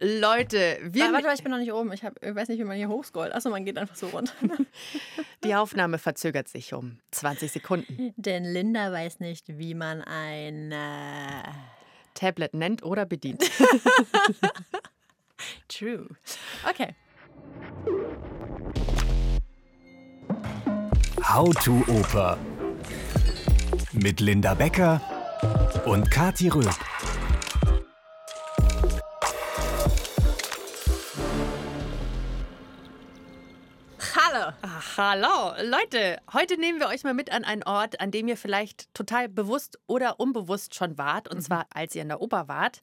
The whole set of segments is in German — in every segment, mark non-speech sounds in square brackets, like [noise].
Leute, wir. Warte, warte, ich bin noch nicht oben. Ich, hab, ich weiß nicht, wie man hier hochscrollt. Achso, man geht einfach so runter. [laughs] Die Aufnahme verzögert sich um 20 Sekunden. Denn Linda weiß nicht, wie man ein äh, Tablet nennt oder bedient. [laughs] True. Okay. How to Oper. Mit Linda Becker und Kati Röb. Ach, hallo, Leute. Heute nehmen wir euch mal mit an einen Ort, an dem ihr vielleicht total bewusst oder unbewusst schon wart. Und zwar, als ihr in der Oper wart.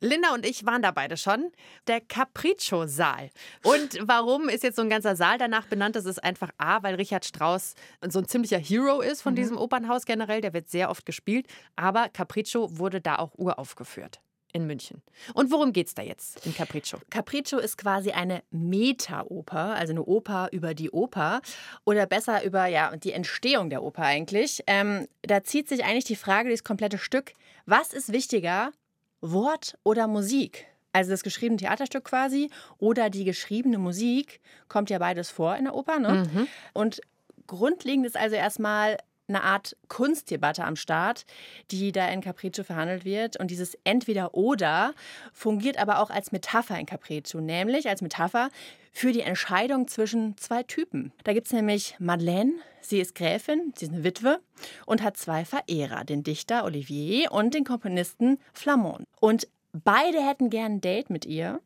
Linda und ich waren da beide schon. Der Capriccio-Saal. Und warum ist jetzt so ein ganzer Saal danach benannt? Das ist einfach A, weil Richard Strauss so ein ziemlicher Hero ist von diesem Opernhaus generell. Der wird sehr oft gespielt. Aber Capriccio wurde da auch uraufgeführt in München. Und worum geht's da jetzt in Capriccio? Capriccio ist quasi eine Meta-Oper, also eine Oper über die Oper oder besser über ja, die Entstehung der Oper eigentlich. Ähm, da zieht sich eigentlich die Frage durchs komplette Stück, was ist wichtiger, Wort oder Musik? Also das geschriebene Theaterstück quasi oder die geschriebene Musik, kommt ja beides vor in der Oper. Ne? Mhm. Und grundlegend ist also erstmal eine Art Kunstdebatte am Start, die da in Capriccio verhandelt wird. Und dieses Entweder-Oder fungiert aber auch als Metapher in Capriccio, nämlich als Metapher für die Entscheidung zwischen zwei Typen. Da gibt es nämlich Madeleine, sie ist Gräfin, sie ist eine Witwe und hat zwei Verehrer, den Dichter Olivier und den Komponisten Flamand. Und beide hätten gern ein Date mit ihr,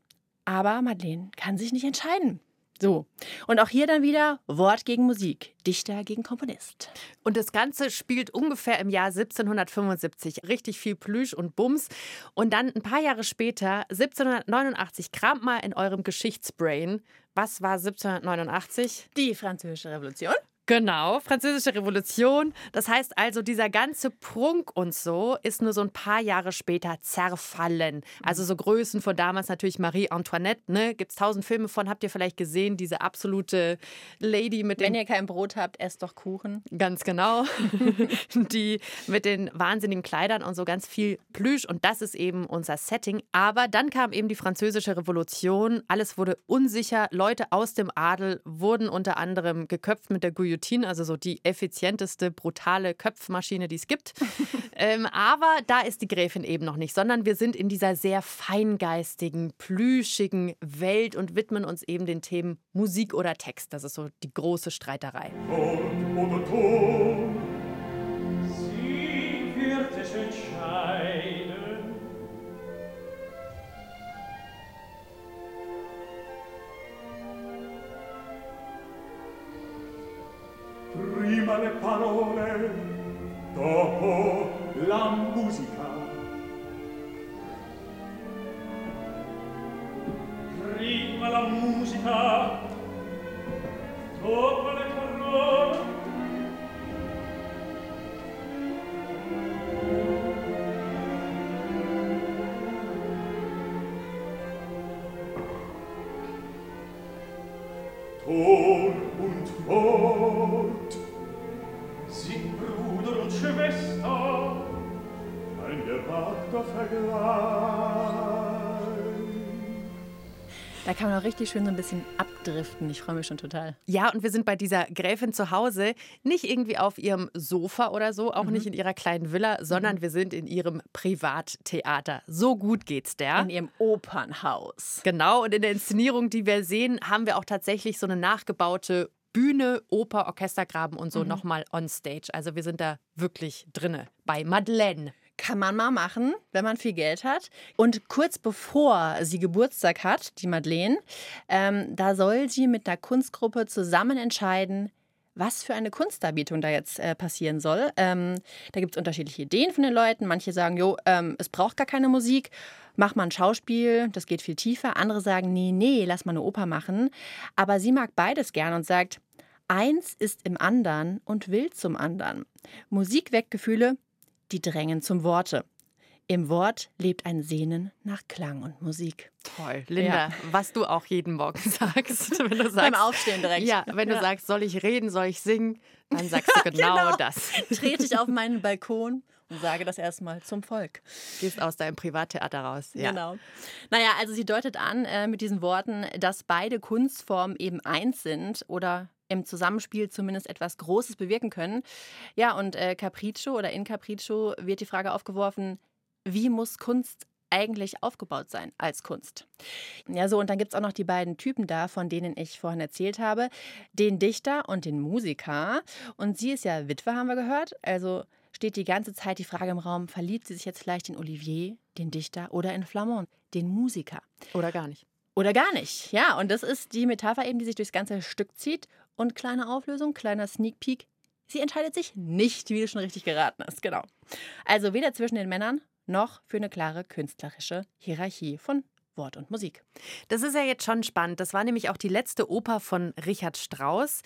aber Madeleine kann sich nicht entscheiden. So. Und auch hier dann wieder Wort gegen Musik, Dichter gegen Komponist. Und das Ganze spielt ungefähr im Jahr 1775. Richtig viel Plüsch und Bums. Und dann ein paar Jahre später, 1789, kramt mal in eurem Geschichtsbrain. Was war 1789? Die Französische Revolution. Genau, Französische Revolution. Das heißt also, dieser ganze Prunk und so ist nur so ein paar Jahre später zerfallen. Also so Größen von damals natürlich Marie Antoinette, ne? Gibt es tausend Filme von, habt ihr vielleicht gesehen, diese absolute Lady mit Wenn den ihr kein Brot habt, esst doch Kuchen. Ganz genau. [laughs] Die mit den wahnsinnigen Kleidern und so ganz viel Plüsch. Und das ist eben unser Setting. Aber dann kam eben die Französische Revolution. Alles wurde unsicher. Leute aus dem Adel wurden unter anderem geköpft mit der Guillotine, also so die effizienteste, brutale Köpfmaschine, die es gibt. [laughs] ähm, aber da ist die Gräfin eben noch nicht, sondern wir sind in dieser sehr feingeistigen, plüschigen Welt und widmen uns eben den Themen Musik oder Text. Das ist so die große Streiterei. Ton oder Ton. prima le parole dopo la musica. Da kann man auch richtig schön so ein bisschen abdriften. Ich freue mich schon total. Ja, und wir sind bei dieser Gräfin zu Hause, nicht irgendwie auf ihrem Sofa oder so, auch nicht in ihrer kleinen Villa, sondern wir sind in ihrem Privattheater. So gut geht's der. In ihrem Opernhaus. Genau, und in der Inszenierung, die wir sehen, haben wir auch tatsächlich so eine nachgebaute Bühne, Oper, Orchestergraben und so nochmal on stage. Also wir sind da wirklich drinne bei Madeleine. Kann man mal machen, wenn man viel Geld hat. Und kurz bevor sie Geburtstag hat, die Madeleine, ähm, da soll sie mit einer Kunstgruppe zusammen entscheiden, was für eine Kunstdarbietung da jetzt äh, passieren soll. Ähm, da gibt es unterschiedliche Ideen von den Leuten. Manche sagen, jo, ähm, es braucht gar keine Musik, mach mal ein Schauspiel, das geht viel tiefer. Andere sagen, nee, nee, lass mal eine Oper machen. Aber sie mag beides gern und sagt, eins ist im anderen und will zum anderen. Musik weckt Gefühle, die drängen zum Worte. Im Wort lebt ein Sehnen nach Klang und Musik. Toll. Linda, was du auch jeden Morgen [laughs] sagst. Wenn du sagst, Beim Aufstehen direkt. Ja, wenn du Ja. sagst, soll ich reden, soll ich singen, dann sagst du [laughs] genau, Genau. das. Trete ich auf [laughs] meinen Balkon und sage das erstmal zum Volk. Gehst aus deinem Privattheater raus. Ja. Genau. Naja, also sie deutet an äh, mit diesen Worten, dass beide Kunstformen eben eins sind oder im Zusammenspiel zumindest etwas Großes bewirken können. Ja, und äh, Capriccio oder in Capriccio wird die Frage aufgeworfen, wie muss Kunst eigentlich aufgebaut sein als Kunst. Ja, so, und dann gibt es auch noch die beiden Typen da, von denen ich vorhin erzählt habe: den Dichter und den Musiker. Und sie ist ja Witwe, haben wir gehört. Also steht die ganze Zeit die Frage im Raum: verliebt sie sich jetzt vielleicht in Olivier, den Dichter, oder in Flamand, den Musiker? Oder gar nicht. Oder gar nicht, ja. Und das ist die Metapher eben, die sich durchs ganze Stück zieht. Und kleine Auflösung, kleiner Sneak Peek. Sie entscheidet sich nicht, wie du schon richtig geraten hast, genau. Also weder zwischen den Männern noch für eine klare künstlerische Hierarchie von Wort und Musik. Das ist ja jetzt schon spannend. Das war nämlich auch die letzte Oper von Richard Strauss.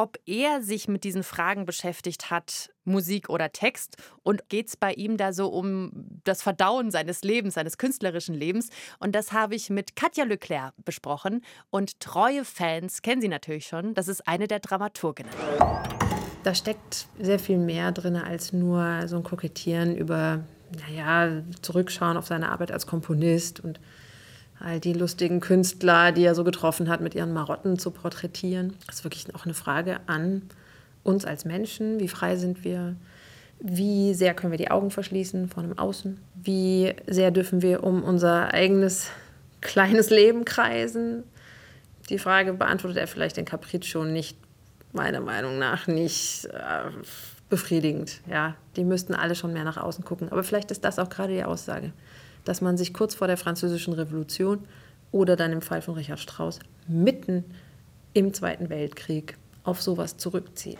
Ob er sich mit diesen Fragen beschäftigt hat, Musik oder Text, und geht es bei ihm da so um das Verdauen seines Lebens, seines künstlerischen Lebens. Und das habe ich mit Katja Leclerc besprochen. Und treue Fans kennen sie natürlich schon. Das ist eine der Dramaturginnen. Da steckt sehr viel mehr drin als nur so ein Kokettieren über naja, zurückschauen auf seine Arbeit als Komponist und all die lustigen Künstler, die er so getroffen hat, mit ihren Marotten zu porträtieren. Das ist wirklich auch eine Frage an uns als Menschen. Wie frei sind wir? Wie sehr können wir die Augen verschließen vor dem Außen? Wie sehr dürfen wir um unser eigenes kleines Leben kreisen? Die Frage beantwortet er vielleicht in Capriccio nicht, meiner Meinung nach, nicht äh, befriedigend. Ja, die müssten alle schon mehr nach außen gucken. Aber vielleicht ist das auch gerade die Aussage, dass man sich kurz vor der Französischen Revolution oder dann im Fall von Richard Strauss mitten im Zweiten Weltkrieg auf sowas zurückzieht.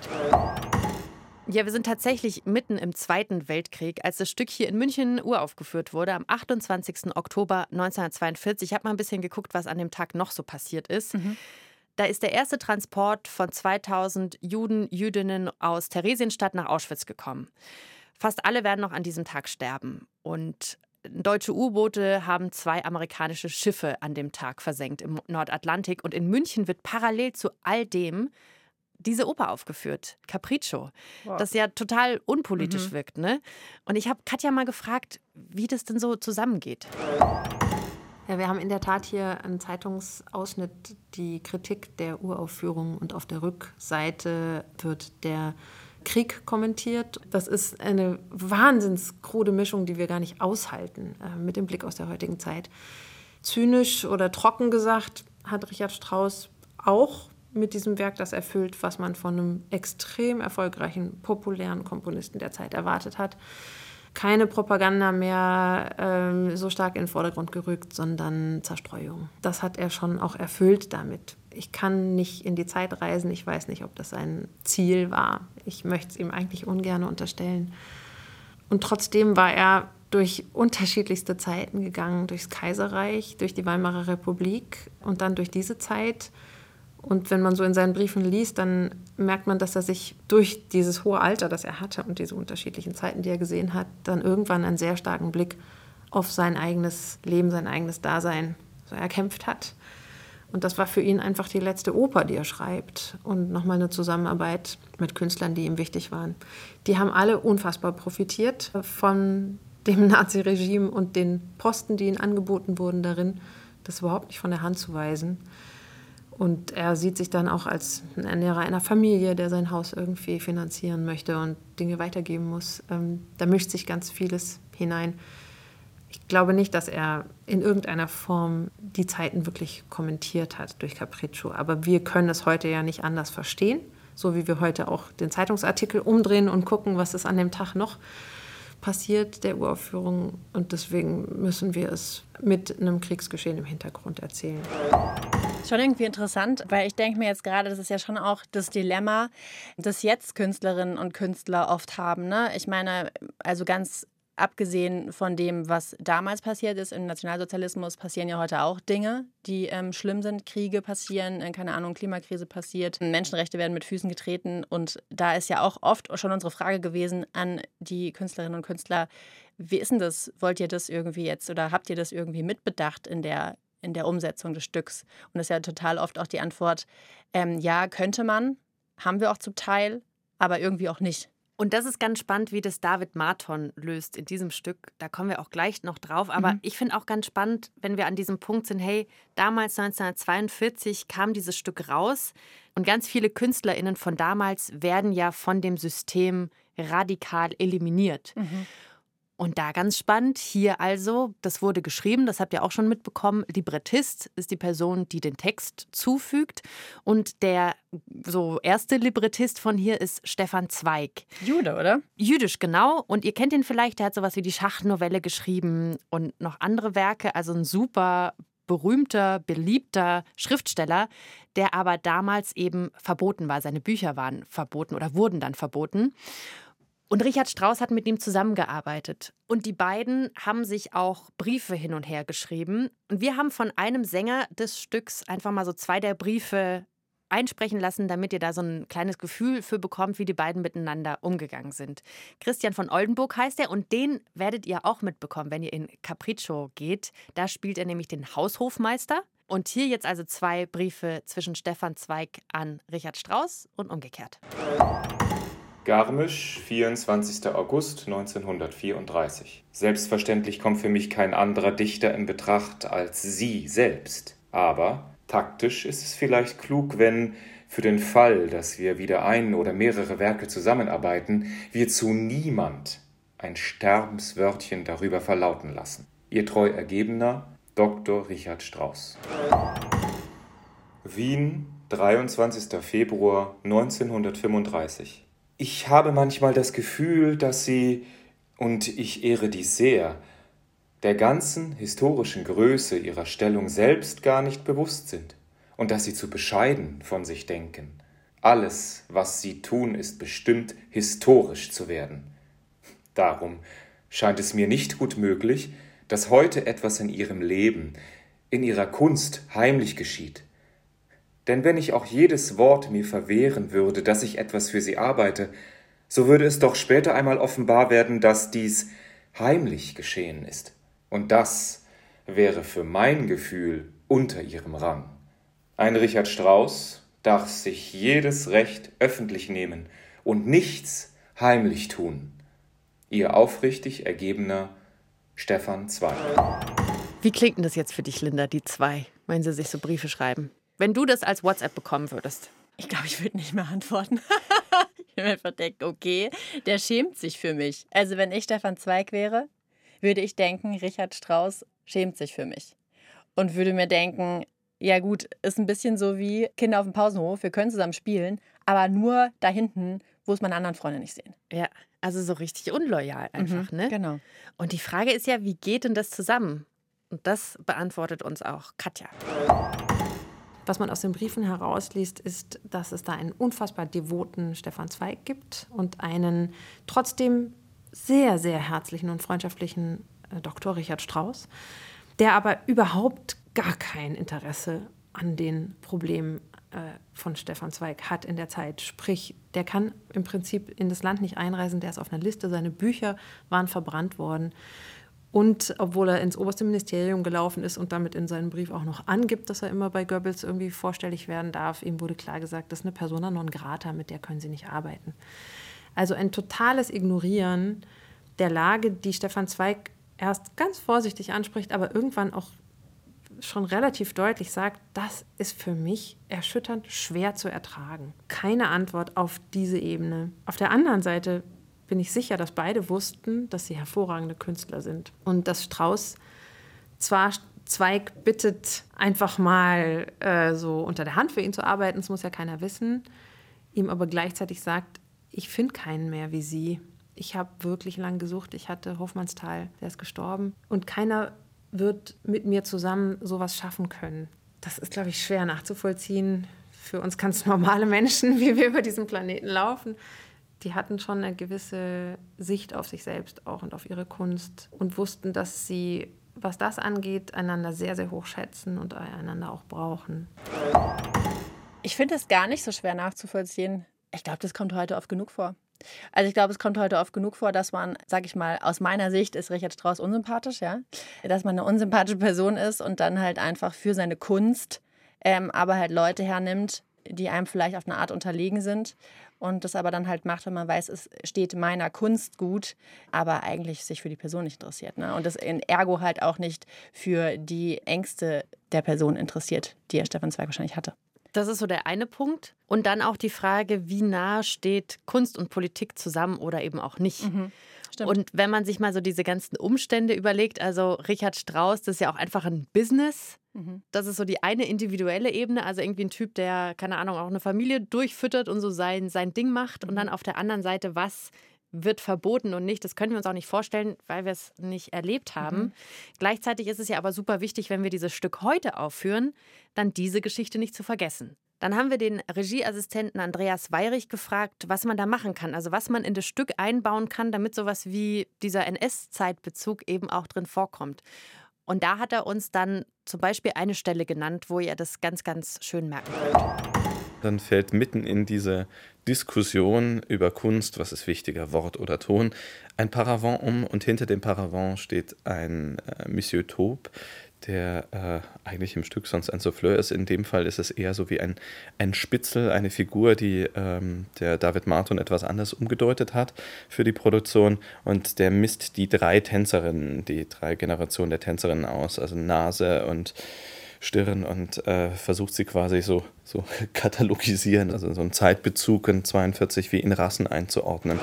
Ja, wir sind tatsächlich mitten im Zweiten Weltkrieg, als das Stück hier in München uraufgeführt wurde, am 28. Oktober 1942. Ich habe mal ein bisschen geguckt, was an dem Tag noch so passiert ist. Mhm. Da ist der erste Transport von 2000 Juden, Jüdinnen aus Theresienstadt nach Auschwitz gekommen. Fast alle werden noch an diesem Tag sterben. Und deutsche U-Boote haben zwei amerikanische Schiffe an dem Tag versenkt im Nordatlantik. Und in München wird parallel zu all dem diese Oper aufgeführt, Capriccio, wow. das ja total unpolitisch mhm. wirkt. Ne? Und ich habe Katja mal gefragt, wie das denn so zusammengeht. Ja, wir haben in der Tat hier einen Zeitungsausschnitt, die Kritik der Uraufführung und auf der Rückseite wird der Krieg kommentiert. Das ist eine wahnsinns krude Mischung, die wir gar nicht aushalten äh, mit dem Blick aus der heutigen Zeit. Zynisch oder trocken gesagt hat Richard Strauss auch mit diesem Werk das erfüllt, was man von einem extrem erfolgreichen, populären Komponisten der Zeit erwartet hat keine Propaganda mehr ähm, so stark in den Vordergrund gerückt, sondern Zerstreuung. Das hat er schon auch erfüllt damit. Ich kann nicht in die Zeit reisen, ich weiß nicht, ob das sein Ziel war. Ich möchte es ihm eigentlich ungern unterstellen. Und trotzdem war er durch unterschiedlichste Zeiten gegangen, durchs Kaiserreich, durch die Weimarer Republik und dann durch diese Zeit und wenn man so in seinen Briefen liest, dann merkt man, dass er sich durch dieses hohe Alter, das er hatte und diese unterschiedlichen Zeiten, die er gesehen hat, dann irgendwann einen sehr starken Blick auf sein eigenes Leben, sein eigenes Dasein so erkämpft hat. Und das war für ihn einfach die letzte Oper, die er schreibt. Und nochmal eine Zusammenarbeit mit Künstlern, die ihm wichtig waren. Die haben alle unfassbar profitiert von dem [laughs] Naziregime und den Posten, die ihnen angeboten wurden darin, das überhaupt nicht von der Hand zu weisen. Und er sieht sich dann auch als ein Ernährer einer Familie, der sein Haus irgendwie finanzieren möchte und Dinge weitergeben muss. Ähm, da mischt sich ganz vieles hinein. Ich glaube nicht, dass er in irgendeiner Form die Zeiten wirklich kommentiert hat durch Capriccio. Aber wir können es heute ja nicht anders verstehen, so wie wir heute auch den Zeitungsartikel umdrehen und gucken, was ist an dem Tag noch passiert, der Uraufführung. Und deswegen müssen wir es mit einem Kriegsgeschehen im Hintergrund erzählen. Schon irgendwie interessant, weil ich denke mir jetzt gerade, das ist ja schon auch das Dilemma, das jetzt Künstlerinnen und Künstler oft haben. Ne? Ich meine, also ganz abgesehen von dem, was damals passiert ist im Nationalsozialismus, passieren ja heute auch Dinge, die ähm, schlimm sind. Kriege passieren, äh, keine Ahnung, Klimakrise passiert, Menschenrechte werden mit Füßen getreten. Und da ist ja auch oft schon unsere Frage gewesen an die Künstlerinnen und Künstler, wie ist denn das? Wollt ihr das irgendwie jetzt oder habt ihr das irgendwie mitbedacht in der, in der Umsetzung des Stücks? Und das ist ja total oft auch die Antwort, ähm, ja, könnte man, haben wir auch zum Teil, aber irgendwie auch nicht. Und das ist ganz spannend, wie das David Marton löst in diesem Stück. Da kommen wir auch gleich noch drauf. Aber mhm. ich finde auch ganz spannend, wenn wir an diesem Punkt sind, hey, damals 1942 kam dieses Stück raus und ganz viele KünstlerInnen von damals werden ja von dem System radikal eliminiert. Mhm. Und da ganz spannend, hier also, das wurde geschrieben, das habt ihr auch schon mitbekommen, Librettist ist die Person, die den Text zufügt. Und der so erste Librettist von hier ist Stefan Zweig. Jude, oder? Jüdisch, genau. Und ihr kennt ihn vielleicht, der hat sowas wie die Schachtnovelle geschrieben und noch andere Werke, also ein super berühmter, beliebter Schriftsteller, der aber damals eben verboten war. Seine Bücher waren verboten oder wurden dann verboten. Und Richard Strauss hat mit ihm zusammengearbeitet. Und die beiden haben sich auch Briefe hin und her geschrieben. Und wir haben von einem Sänger des Stücks einfach mal so zwei der Briefe einsprechen lassen, damit ihr da so ein kleines Gefühl für bekommt, wie die beiden miteinander umgegangen sind. Christian von Oldenburg heißt er und den werdet ihr auch mitbekommen, wenn ihr in Capriccio geht. Da spielt er nämlich den Haushofmeister. Und hier jetzt also zwei Briefe zwischen Stefan Zweig an Richard Strauss und umgekehrt. Garmisch, 24. August 1934. Selbstverständlich kommt für mich kein anderer Dichter in Betracht als Sie selbst. Aber taktisch ist es vielleicht klug, wenn für den Fall, dass wir wieder ein oder mehrere Werke zusammenarbeiten, wir zu niemand ein Sterbenswörtchen darüber verlauten lassen. Ihr treu ergebener Dr. Richard Strauss. Wien, 23. Februar 1935. Ich habe manchmal das Gefühl, dass Sie, und ich ehre dies sehr, der ganzen historischen Größe ihrer Stellung selbst gar nicht bewusst sind und dass sie zu bescheiden von sich denken. Alles, was sie tun, ist bestimmt, historisch zu werden. Darum scheint es mir nicht gut möglich, dass heute etwas in ihrem Leben, in ihrer Kunst heimlich geschieht, denn wenn ich auch jedes Wort mir verwehren würde, dass ich etwas für sie arbeite, so würde es doch später einmal offenbar werden, dass dies heimlich geschehen ist. Und das wäre für mein Gefühl unter ihrem Rang. Ein Richard Strauss darf sich jedes Recht öffentlich nehmen und nichts heimlich tun. Ihr aufrichtig ergebener Stefan Zweig. Wie klingt denn das jetzt für dich, Linda, die zwei, wenn sie sich so Briefe schreiben? Wenn du das als WhatsApp bekommen würdest. Ich glaube, ich würde nicht mehr antworten. [laughs] ich würde einfach denken, okay, der schämt sich für mich. Also wenn ich Stefan Zweig wäre, würde ich denken, Richard Strauss schämt sich für mich. Und würde mir denken, ja gut, ist ein bisschen so wie Kinder auf dem Pausenhof, wir können zusammen spielen, aber nur da hinten, wo es meine anderen Freunde nicht sehen. Ja, also so richtig unloyal einfach, mhm, ne? Genau. Und die Frage ist ja, wie geht denn das zusammen? Und das beantwortet uns auch Katja. Was man aus den Briefen herausliest, ist, dass es da einen unfassbar devoten Stefan Zweig gibt und einen trotzdem sehr, sehr herzlichen und freundschaftlichen äh, Dr. Richard Strauss, der aber überhaupt gar kein Interesse an den Problemen äh, von Stefan Zweig hat in der Zeit. Sprich, der kann im Prinzip in das Land nicht einreisen, der ist auf einer Liste, seine Bücher waren verbrannt worden. Und obwohl er ins oberste Ministerium gelaufen ist und damit in seinem Brief auch noch angibt, dass er immer bei Goebbels irgendwie vorstellig werden darf, ihm wurde klar gesagt, das ist eine Persona non grata, mit der können sie nicht arbeiten. Also ein totales Ignorieren der Lage, die Stefan Zweig erst ganz vorsichtig anspricht, aber irgendwann auch schon relativ deutlich sagt, das ist für mich erschütternd schwer zu ertragen. Keine Antwort auf diese Ebene. Auf der anderen Seite bin ich sicher, dass beide wussten, dass sie hervorragende Künstler sind. Und dass Strauss zwar Zweig bittet, einfach mal äh, so unter der Hand für ihn zu arbeiten, das muss ja keiner wissen, ihm aber gleichzeitig sagt, ich finde keinen mehr wie sie. Ich habe wirklich lang gesucht. Ich hatte Hofmannsthal, der ist gestorben. Und keiner wird mit mir zusammen sowas schaffen können. Das ist, glaube ich, schwer nachzuvollziehen für uns ganz normale Menschen, [laughs] wie wir über diesen Planeten laufen die hatten schon eine gewisse Sicht auf sich selbst auch und auf ihre Kunst und wussten, dass sie, was das angeht, einander sehr, sehr hoch schätzen und einander auch brauchen. Ich finde es gar nicht so schwer nachzuvollziehen. Ich glaube, das kommt heute oft genug vor. Also ich glaube, es kommt heute oft genug vor, dass man, sag ich mal, aus meiner Sicht ist Richard Strauss unsympathisch, ja, dass man eine unsympathische Person ist und dann halt einfach für seine Kunst, ähm, aber halt Leute hernimmt, die einem vielleicht auf eine Art unterlegen sind und das aber dann halt macht, wenn man weiß, es steht meiner Kunst gut, aber eigentlich sich für die Person nicht interessiert. Ne? Und das in Ergo halt auch nicht für die Ängste der Person interessiert, die Herr Stefan Zweig wahrscheinlich hatte. Das ist so der eine Punkt. Und dann auch die Frage, wie nah steht Kunst und Politik zusammen oder eben auch nicht. Mhm. Und wenn man sich mal so diese ganzen Umstände überlegt, also Richard Strauss, das ist ja auch einfach ein Business. Mhm. Das ist so die eine individuelle Ebene, also irgendwie ein Typ, der, keine Ahnung, auch eine Familie durchfüttert und so sein, sein Ding macht. Und dann mhm. auf der anderen Seite, was wird verboten und nicht. Das können wir uns auch nicht vorstellen, weil wir es nicht erlebt haben. Mhm. Gleichzeitig ist es ja aber super wichtig, wenn wir dieses Stück heute aufführen, dann diese Geschichte nicht zu vergessen. Dann haben wir den Regieassistenten Andreas Weirich gefragt, was man da machen kann. Also was man in das Stück einbauen kann, damit sowas wie dieser NS-Zeitbezug eben auch drin vorkommt. Und da hat er uns dann zum Beispiel eine Stelle genannt, wo ihr das ganz, ganz schön merken könnt. Dann fällt mitten in diese Diskussion über Kunst, was ist wichtiger, Wort oder Ton, ein Paravent um und hinter dem Paravent steht ein äh, Monsieur Taube, der äh, eigentlich im Stück sonst ein Souffleur ist. In dem Fall ist es eher so wie ein, ein Spitzel, eine Figur, die ähm, der David Martin etwas anders umgedeutet hat für die Produktion. Und der misst die drei Tänzerinnen, die drei Generationen der Tänzerinnen aus, also Nase und Stirn und äh, versucht sie quasi so, so [laughs] katalogisieren, also so einen Zeitbezug in 42 wie in Rassen einzuordnen.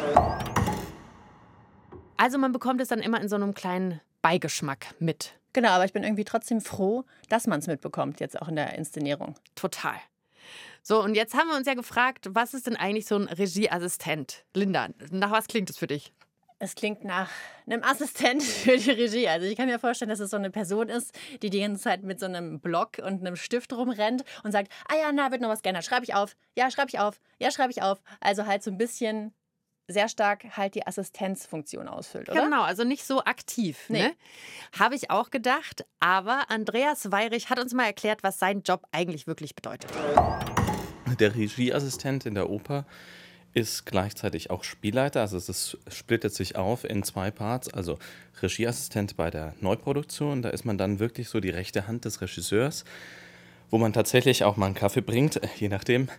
Also man bekommt es dann immer in so einem kleinen Beigeschmack mit. Genau, aber ich bin irgendwie trotzdem froh, dass man es mitbekommt, jetzt auch in der Inszenierung. Total. So, und jetzt haben wir uns ja gefragt, was ist denn eigentlich so ein Regieassistent? Linda, nach was klingt es für dich? Es klingt nach einem Assistent [laughs] für die Regie. Also ich kann mir vorstellen, dass es so eine Person ist, die die ganze Zeit mit so einem Block und einem Stift rumrennt und sagt, ah ja, na, wird noch was geändert. Schreibe ich auf. Ja, schreibe ich auf. Ja, schreibe ich auf. Also halt so ein bisschen sehr stark halt die Assistenzfunktion ausfüllt, oder? Genau, also nicht so aktiv. Nee. Ne? Habe ich auch gedacht. Aber Andreas Weirich hat uns mal erklärt, was sein Job eigentlich wirklich bedeutet. Der Regieassistent in der Oper ist gleichzeitig auch Spielleiter. Also es splittet sich auf in zwei Parts. Also Regieassistent bei der Neuproduktion, da ist man dann wirklich so die rechte Hand des Regisseurs, wo man tatsächlich auch mal einen Kaffee bringt, je nachdem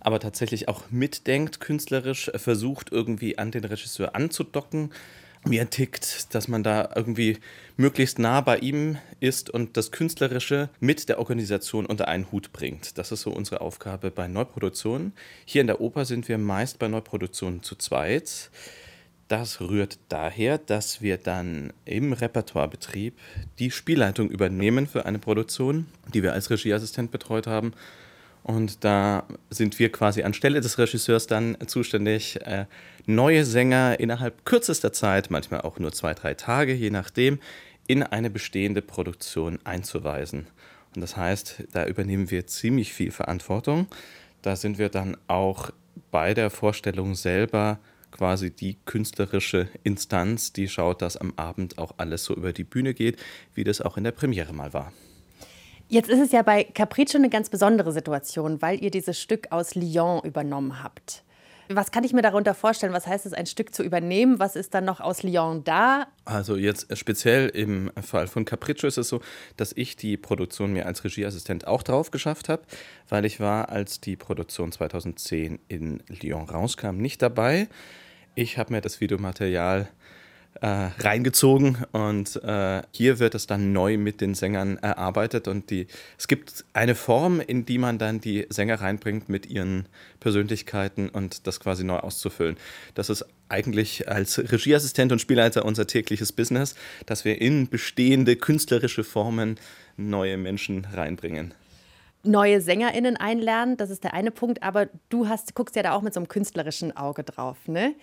aber tatsächlich auch mitdenkt, künstlerisch versucht, irgendwie an den Regisseur anzudocken, wie er tickt, dass man da irgendwie möglichst nah bei ihm ist und das Künstlerische mit der Organisation unter einen Hut bringt. Das ist so unsere Aufgabe bei Neuproduktionen. Hier in der Oper sind wir meist bei Neuproduktionen zu zweit. Das rührt daher, dass wir dann im Repertoirebetrieb die Spielleitung übernehmen für eine Produktion, die wir als Regieassistent betreut haben und da sind wir quasi anstelle des Regisseurs dann zuständig, äh, neue Sänger innerhalb kürzester Zeit, manchmal auch nur zwei, drei Tage, je nachdem, in eine bestehende Produktion einzuweisen. Und das heißt, da übernehmen wir ziemlich viel Verantwortung. Da sind wir dann auch bei der Vorstellung selber quasi die künstlerische Instanz, die schaut, dass am Abend auch alles so über die Bühne geht, wie das auch in der Premiere mal war. Jetzt ist es ja bei Capriccio eine ganz besondere Situation, weil ihr dieses Stück aus Lyon übernommen habt. Was kann ich mir darunter vorstellen? Was heißt es, ein Stück zu übernehmen? Was ist dann noch aus Lyon da? Also jetzt speziell im Fall von Capriccio ist es so, dass ich die Produktion mir als Regieassistent auch drauf geschafft habe, weil ich war, als die Produktion 2010 in Lyon rauskam, nicht dabei. Ich habe mir das Videomaterial äh, reingezogen und äh, hier wird es dann neu mit den Sängern erarbeitet und die, es gibt eine Form, in die man dann die Sänger reinbringt mit ihren Persönlichkeiten und das quasi neu auszufüllen. Das ist eigentlich als Regieassistent und Spielleiter unser tägliches Business, dass wir in bestehende künstlerische Formen neue Menschen reinbringen neue SängerInnen einlernen, das ist der eine Punkt, aber du hast, guckst ja da auch mit so einem künstlerischen Auge drauf, ne?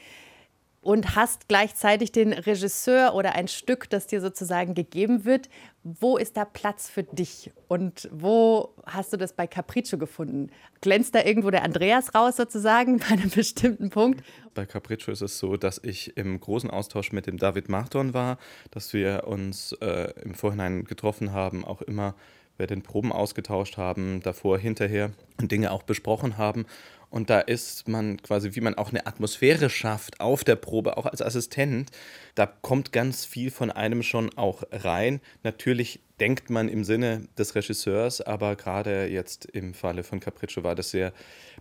Und hast gleichzeitig den Regisseur oder ein Stück, das dir sozusagen gegeben wird. Wo ist da Platz für dich und wo hast du das bei Capriccio gefunden? Glänzt da irgendwo der Andreas raus sozusagen [laughs] bei einem bestimmten Punkt? Bei Capriccio ist es so, dass ich im großen Austausch mit dem David Marton war, dass wir uns äh, im Vorhinein getroffen haben, auch immer bei den Proben ausgetauscht haben, davor, hinterher und Dinge auch besprochen haben. Und da ist man quasi, wie man auch eine Atmosphäre schafft auf der Probe, auch als Assistent, da kommt ganz viel von einem schon auch rein. Natürlich denkt man im Sinne des Regisseurs, aber gerade jetzt im Falle von Capriccio war das sehr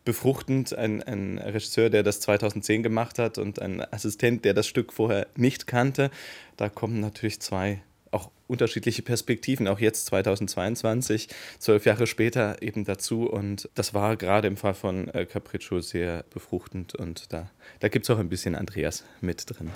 befruchtend. Ein, ein Regisseur, der das 2010 gemacht hat und ein Assistent, der das Stück vorher nicht kannte. Da kommen natürlich zwei unterschiedliche Perspektiven, auch jetzt 2022, zwölf Jahre später eben dazu. Und das war gerade im Fall von äh, Capriccio sehr befruchtend und da, da gibt es auch ein bisschen Andreas mit drin.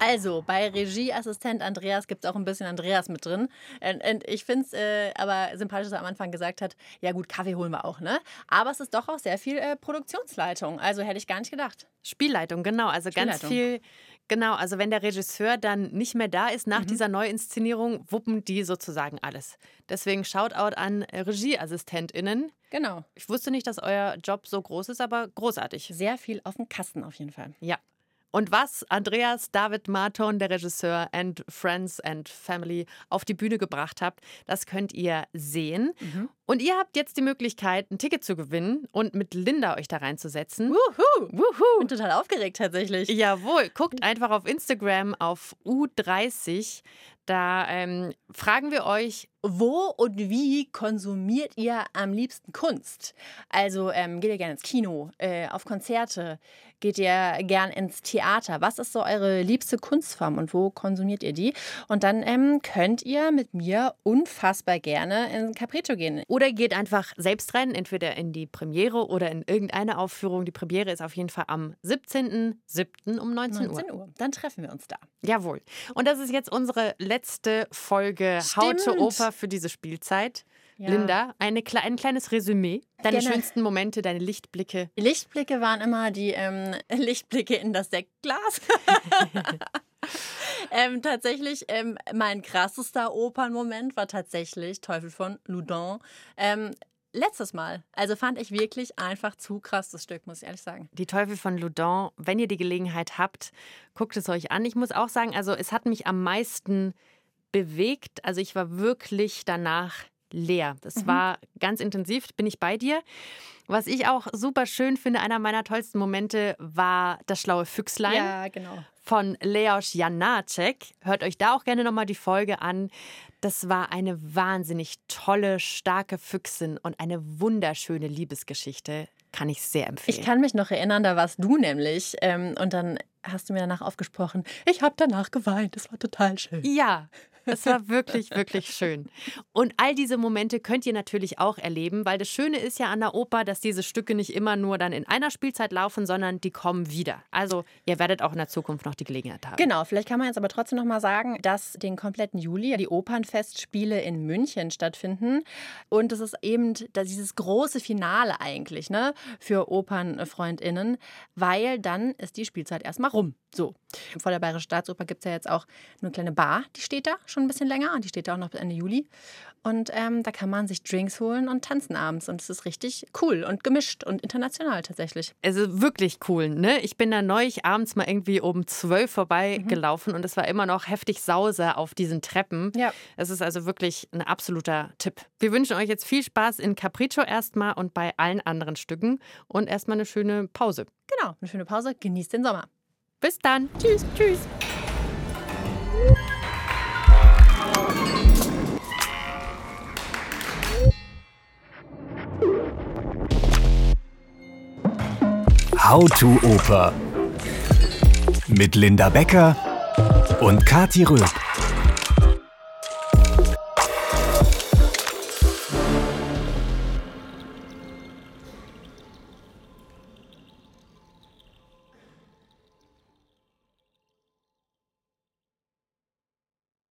Also, bei Regieassistent Andreas gibt es auch ein bisschen Andreas mit drin. Und, und ich finde es äh, aber sympathisch, dass er am Anfang gesagt hat, ja gut, Kaffee holen wir auch, ne? Aber es ist doch auch sehr viel äh, Produktionsleitung. Also hätte ich gar nicht gedacht. Spielleitung, genau. Also ganz viel Genau, also wenn der Regisseur dann nicht mehr da ist nach mhm. dieser Neuinszenierung, wuppen die sozusagen alles. Deswegen Shoutout an RegieassistentInnen. Genau. Ich wusste nicht, dass euer Job so groß ist, aber großartig. Sehr viel auf dem Kasten auf jeden Fall. Ja. Und was Andreas David Marton, der Regisseur and Friends and Family, auf die Bühne gebracht hat, das könnt ihr sehen. Mhm. Und ihr habt jetzt die Möglichkeit, ein Ticket zu gewinnen und mit Linda euch da reinzusetzen. Wuhu! Wuhu! Bin total aufgeregt tatsächlich. Jawohl, guckt einfach auf Instagram auf U30. Da ähm, fragen wir euch, wo und wie konsumiert ihr am liebsten Kunst? Also ähm, geht ihr gerne ins Kino, äh, auf Konzerte, geht ihr gern ins Theater? Was ist so eure liebste Kunstform und wo konsumiert ihr die? Und dann ähm, könnt ihr mit mir unfassbar gerne in Capriccio gehen. Oder geht einfach selbst rein, entweder in die Premiere oder in irgendeine Aufführung. Die Premiere ist auf jeden Fall am 17.07. um 19, 19 Uhr. Uhr. Dann treffen wir uns da. Jawohl. Und das ist jetzt unsere letzte Folge How to Oper für diese Spielzeit. Ja. Linda, eine, ein kleines Resümee. Deine Gerne. schönsten Momente, deine Lichtblicke. Lichtblicke waren immer die ähm, [laughs] Lichtblicke in das Sektglas. [laughs] [laughs] ähm, tatsächlich, ähm, mein krassester Opernmoment war tatsächlich Teufel von Loudon. Ähm, letztes Mal. Also fand ich wirklich einfach zu krass das Stück, muss ich ehrlich sagen. Die Teufel von Loudon, wenn ihr die Gelegenheit habt, guckt es euch an. Ich muss auch sagen, also es hat mich am meisten bewegt. Also ich war wirklich danach leer. Das mhm. war ganz intensiv, bin ich bei dir. Was ich auch super schön finde, einer meiner tollsten Momente war das schlaue Füchslein. Ja, genau. Von Leos Janacek. Hört euch da auch gerne nochmal die Folge an. Das war eine wahnsinnig tolle, starke Füchsin und eine wunderschöne Liebesgeschichte. Kann ich sehr empfehlen. Ich kann mich noch erinnern, da warst du nämlich. Ähm, und dann hast du mir danach aufgesprochen. Ich habe danach geweint. Das war total schön. Ja, es war wirklich, wirklich schön. Und all diese Momente könnt ihr natürlich auch erleben, weil das Schöne ist ja an der Oper, dass diese Stücke nicht immer nur dann in einer Spielzeit laufen, sondern die kommen wieder. Also ihr werdet auch in der Zukunft noch die Gelegenheit haben. Genau, vielleicht kann man jetzt aber trotzdem noch mal sagen, dass den kompletten Juli die Opernfestspiele in München stattfinden. Und es ist eben dieses große Finale eigentlich ne, für OpernfreundInnen, weil dann ist die Spielzeit erstmal rum. So. Vor der Bayerischen Staatsoper gibt es ja jetzt auch eine kleine Bar, die steht da schon ein bisschen länger. Die steht da auch noch bis Ende Juli. Und ähm, da kann man sich Drinks holen und tanzen abends. Und es ist richtig cool und gemischt und international tatsächlich. Also wirklich cool, ne? Ich bin da neulich abends mal irgendwie um zwölf vorbeigelaufen mhm. und es war immer noch heftig Sause auf diesen Treppen. Ja. Es ist also wirklich ein absoluter Tipp. Wir wünschen euch jetzt viel Spaß in Capriccio erstmal und bei allen anderen Stücken und erstmal eine schöne Pause. Genau, eine schöne Pause. Genießt den Sommer. Bis dann. Tschüss. Tschüss. How to Oper mit Linda Becker und Kati Röb.